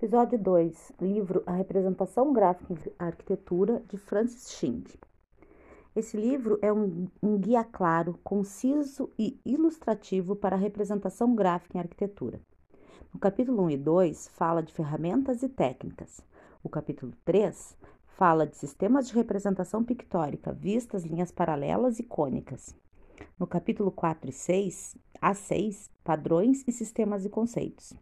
Episódio 2, livro A Representação Gráfica em Arquitetura, de Francis Xing. Esse livro é um, um, guia claro, conciso e ilustrativo para a representação gráfica em arquitetura. No capítulo 1 e 2, fala de ferramentas e técnicas. O capítulo 3 fala de sistemas de representação pictórica, vistas, linhas paralelas e cônicas. No capítulo 4 e 6, a 6, padrões e sistemas e conceitos.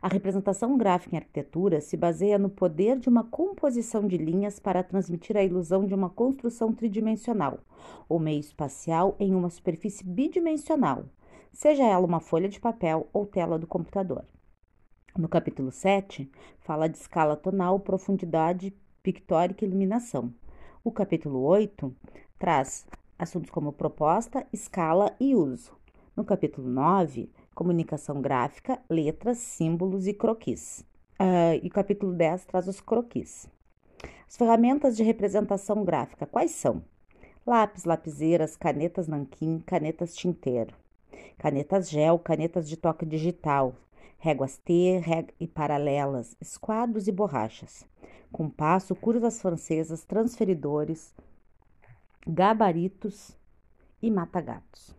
A representação gráfica em arquitetura se baseia no poder de uma composição de linhas para transmitir a ilusão de uma construção tridimensional, ou meio espacial em uma superfície bidimensional, seja ela uma folha de papel ou tela do computador. No capítulo 7, fala de escala tonal, profundidade pictórica e iluminação. O capítulo 8 traz assuntos como proposta, escala e uso. No capítulo 9, comunicação gráfica, letras, símbolos e croquis. Uh, e o capítulo 10 traz os croquis. As ferramentas de representação gráfica, quais são? Lápis, lapiseiras, canetas nanquim, canetas tinteiro, canetas gel, canetas de toque digital, réguas T rég e paralelas, esquadros e borrachas, compasso, curvas francesas, transferidores, gabaritos e mata-gatos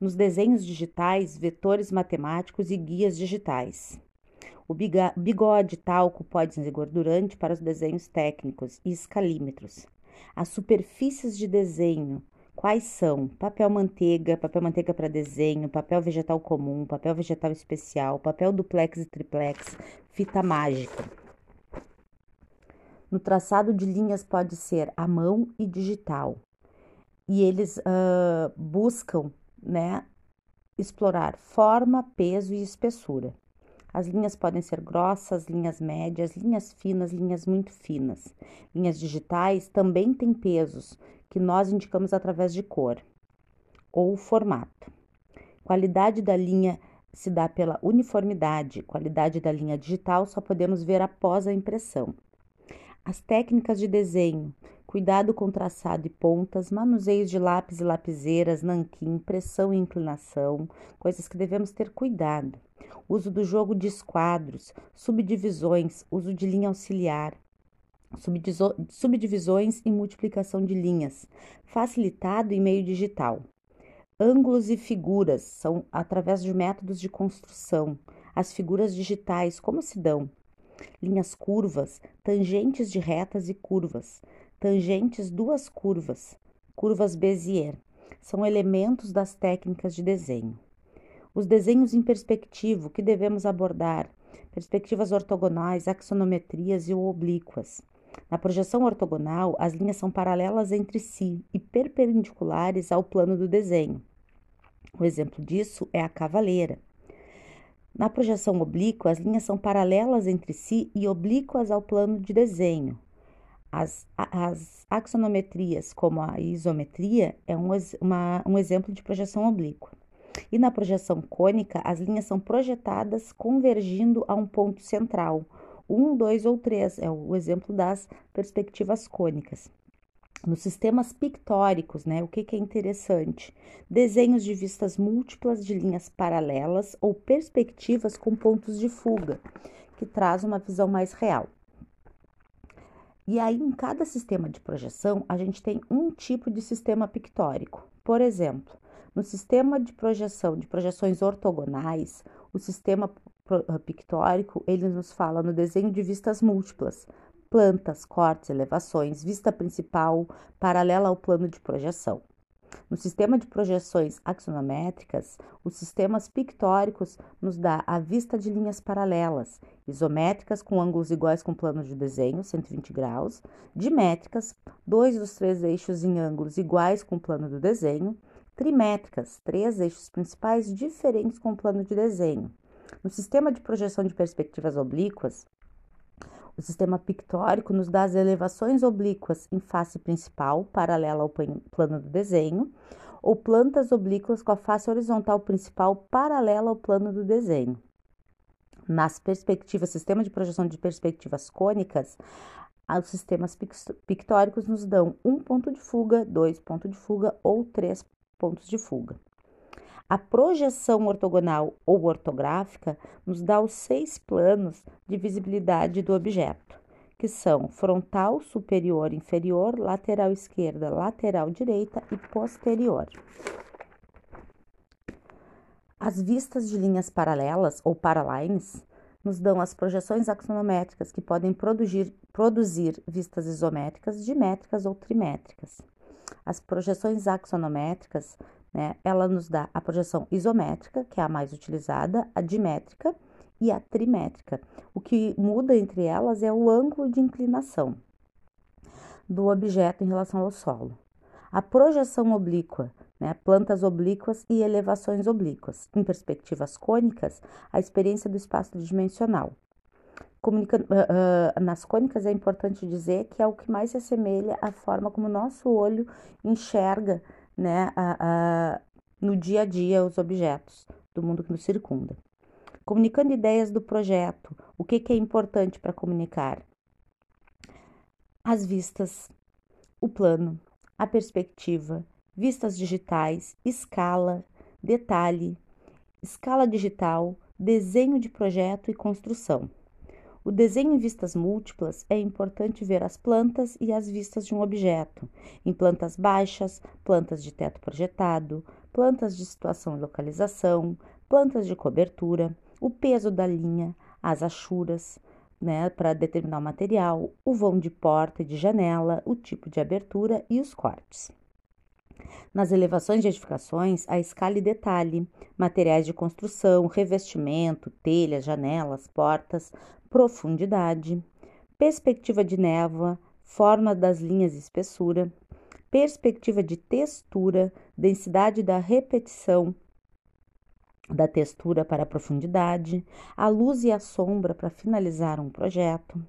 nos desenhos digitais, vetores matemáticos e guias digitais. O bigode talco pode ser gordurante para os desenhos técnicos e escalímetros. As superfícies de desenho, quais são? Papel manteiga, papel manteiga para desenho, papel vegetal comum, papel vegetal especial, papel duplex e triplex, fita mágica. No traçado de linhas pode ser à mão e digital. E eles uh, buscam né, explorar forma, peso e espessura. As linhas podem ser grossas, linhas médias, linhas finas, linhas muito finas. Linhas digitais também têm pesos, que nós indicamos através de cor ou formato. Qualidade da linha se dá pela uniformidade, qualidade da linha digital só podemos ver após a impressão. As técnicas de desenho cuidado com traçado e pontas, manuseios de lápis e lapiseiras, nanquim, pressão e inclinação, coisas que devemos ter cuidado. Uso do jogo de esquadros, subdivisões, uso de linha auxiliar, subdivisões e multiplicação de linhas, facilitado em meio digital. Ângulos e figuras são através de métodos de construção. As figuras digitais, como se dão? Linhas curvas, tangentes de retas e curvas, tangentes duas curvas, curvas Bézier, são elementos das técnicas de desenho. Os desenhos em perspectiva que devemos abordar, perspectivas ortogonais, axonometrias e oblíquas. Na projeção ortogonal, as linhas são paralelas entre si e perpendiculares ao plano do desenho. O exemplo disso é a cavaleira. Na projeção oblíqua, as linhas são paralelas entre si e oblíquas ao plano de desenho. As, as axonometrias, como a isometria, é um, uma, um exemplo de projeção oblíqua. E na projeção cônica, as linhas são projetadas convergindo a um ponto central. Um, dois ou três é o exemplo das perspectivas cônicas. Nos sistemas pictóricos, né, o que, que é interessante? Desenhos de vistas múltiplas de linhas paralelas ou perspectivas com pontos de fuga, que traz uma visão mais real. E aí, em cada sistema de projeção, a gente tem um tipo de sistema pictórico. Por exemplo, no sistema de projeção de projeções ortogonais, o sistema pictórico ele nos fala no desenho de vistas múltiplas, plantas, cortes, elevações, vista principal paralela ao plano de projeção. No sistema de projeções axonométricas, os sistemas pictóricos nos dá a vista de linhas paralelas, isométricas com ângulos iguais com plano de desenho, 120 graus, dimétricas, dois dos três eixos em ângulos iguais com plano do desenho, trimétricas, três eixos principais diferentes com plano de desenho. No sistema de projeção de perspectivas oblíquas, o sistema pictórico nos dá as elevações oblíquas em face principal, paralela ao plano do desenho, ou plantas oblíquas com a face horizontal principal paralela ao plano do desenho. Nas perspectivas, sistema de projeção de perspectivas cônicas, os sistemas pictóricos nos dão um ponto de fuga, dois pontos de fuga ou três pontos de fuga. A projeção ortogonal ou ortográfica nos dá os seis planos de visibilidade do objeto, que são frontal, superior, inferior, lateral esquerda, lateral direita e posterior. As vistas de linhas paralelas ou paralines nos dão as projeções axonométricas que podem produzir, produzir vistas isométricas, dimétricas ou trimétricas. As projeções axonométricas, né, ela nos dá a projeção isométrica, que é a mais utilizada, a dimétrica e a trimétrica. O que muda entre elas é o ângulo de inclinação do objeto em relação ao solo. A projeção oblíqua né, plantas oblíquas e elevações oblíquas. Em perspectivas cônicas, a experiência do espaço tridimensional. Comunica, uh, uh, nas cônicas é importante dizer que é o que mais se assemelha à forma como o nosso olho enxerga né, uh, no dia a dia os objetos do mundo que nos circunda. Comunicando ideias do projeto, o que, que é importante para comunicar? As vistas, o plano, a perspectiva, vistas digitais, escala, detalhe, escala digital, desenho de projeto e construção. O desenho em vistas múltiplas é importante ver as plantas e as vistas de um objeto, em plantas baixas, plantas de teto projetado, plantas de situação e localização, plantas de cobertura, o peso da linha, as achuras, né, para determinar o material, o vão de porta e de janela, o tipo de abertura e os cortes. Nas elevações de edificações, a escala e detalhe, materiais de construção, revestimento, telhas, janelas, portas, profundidade, perspectiva de névoa, forma das linhas e espessura, perspectiva de textura, densidade da repetição da textura para a profundidade, a luz e a sombra para finalizar um projeto,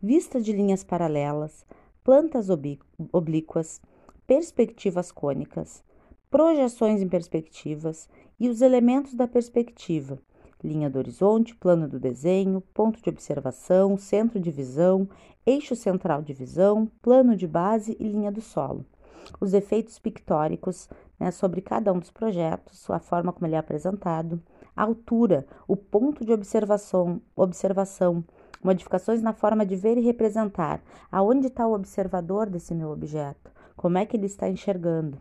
vista de linhas paralelas, plantas oblíquas, perspectivas cônicas, projeções em perspectivas e os elementos da perspectiva, linha do horizonte, plano do desenho, ponto de observação, centro de visão, eixo central de visão, plano de base e linha do solo. Os efeitos pictóricos né, sobre cada um dos projetos, a forma como ele é apresentado, a altura, o ponto de observação, observação, modificações na forma de ver e representar, aonde está o observador desse meu objeto, como é que ele está enxergando.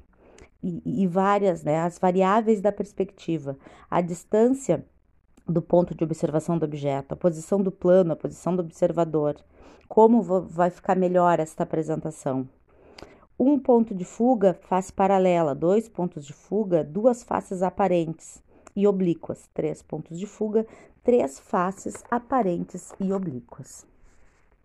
E, e várias, né, as variáveis da perspectiva, a distância do ponto de observação do objeto, a posição do plano, a posição do observador, como vai ficar melhor esta apresentação. Um ponto de fuga, face paralela, dois pontos de fuga, duas faces aparentes e oblíquas, três pontos de fuga, três faces aparentes e oblíquas.